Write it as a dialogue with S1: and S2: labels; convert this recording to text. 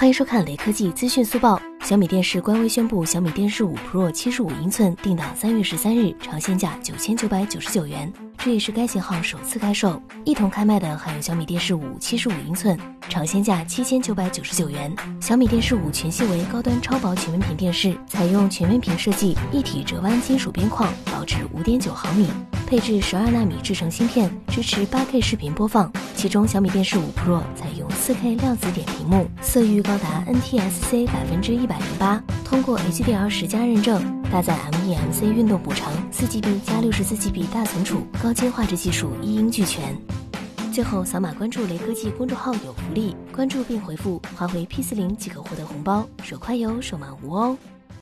S1: 欢迎收看雷科技资讯速报。小米电视官微宣布，小米电视五 Pro 七十五英寸定档三月十三日，尝鲜价九千九百九十九元，这也是该型号首次开售。一同开卖的还有小米电视五七十五英寸，尝鲜价七千九百九十九元。小米电视五全系为高端超薄全面屏电视，采用全面屏设计，一体折弯金属边框，薄至五点九毫米。配置十二纳米制程芯片，支持八 K 视频播放。其中，小米电视五 Pro 采用四 K 量子点屏幕，色域高达 NTSC 百分之一百零八，通过 HDR 十加认证，搭载 MEMC 运动补偿，四 GB 加六十四 GB 大存储，高清画质技术一应俱全。最后，扫码关注雷科技公众号有福利，关注并回复“华为 P 四零”即可获得红包，手快有，手慢无哦。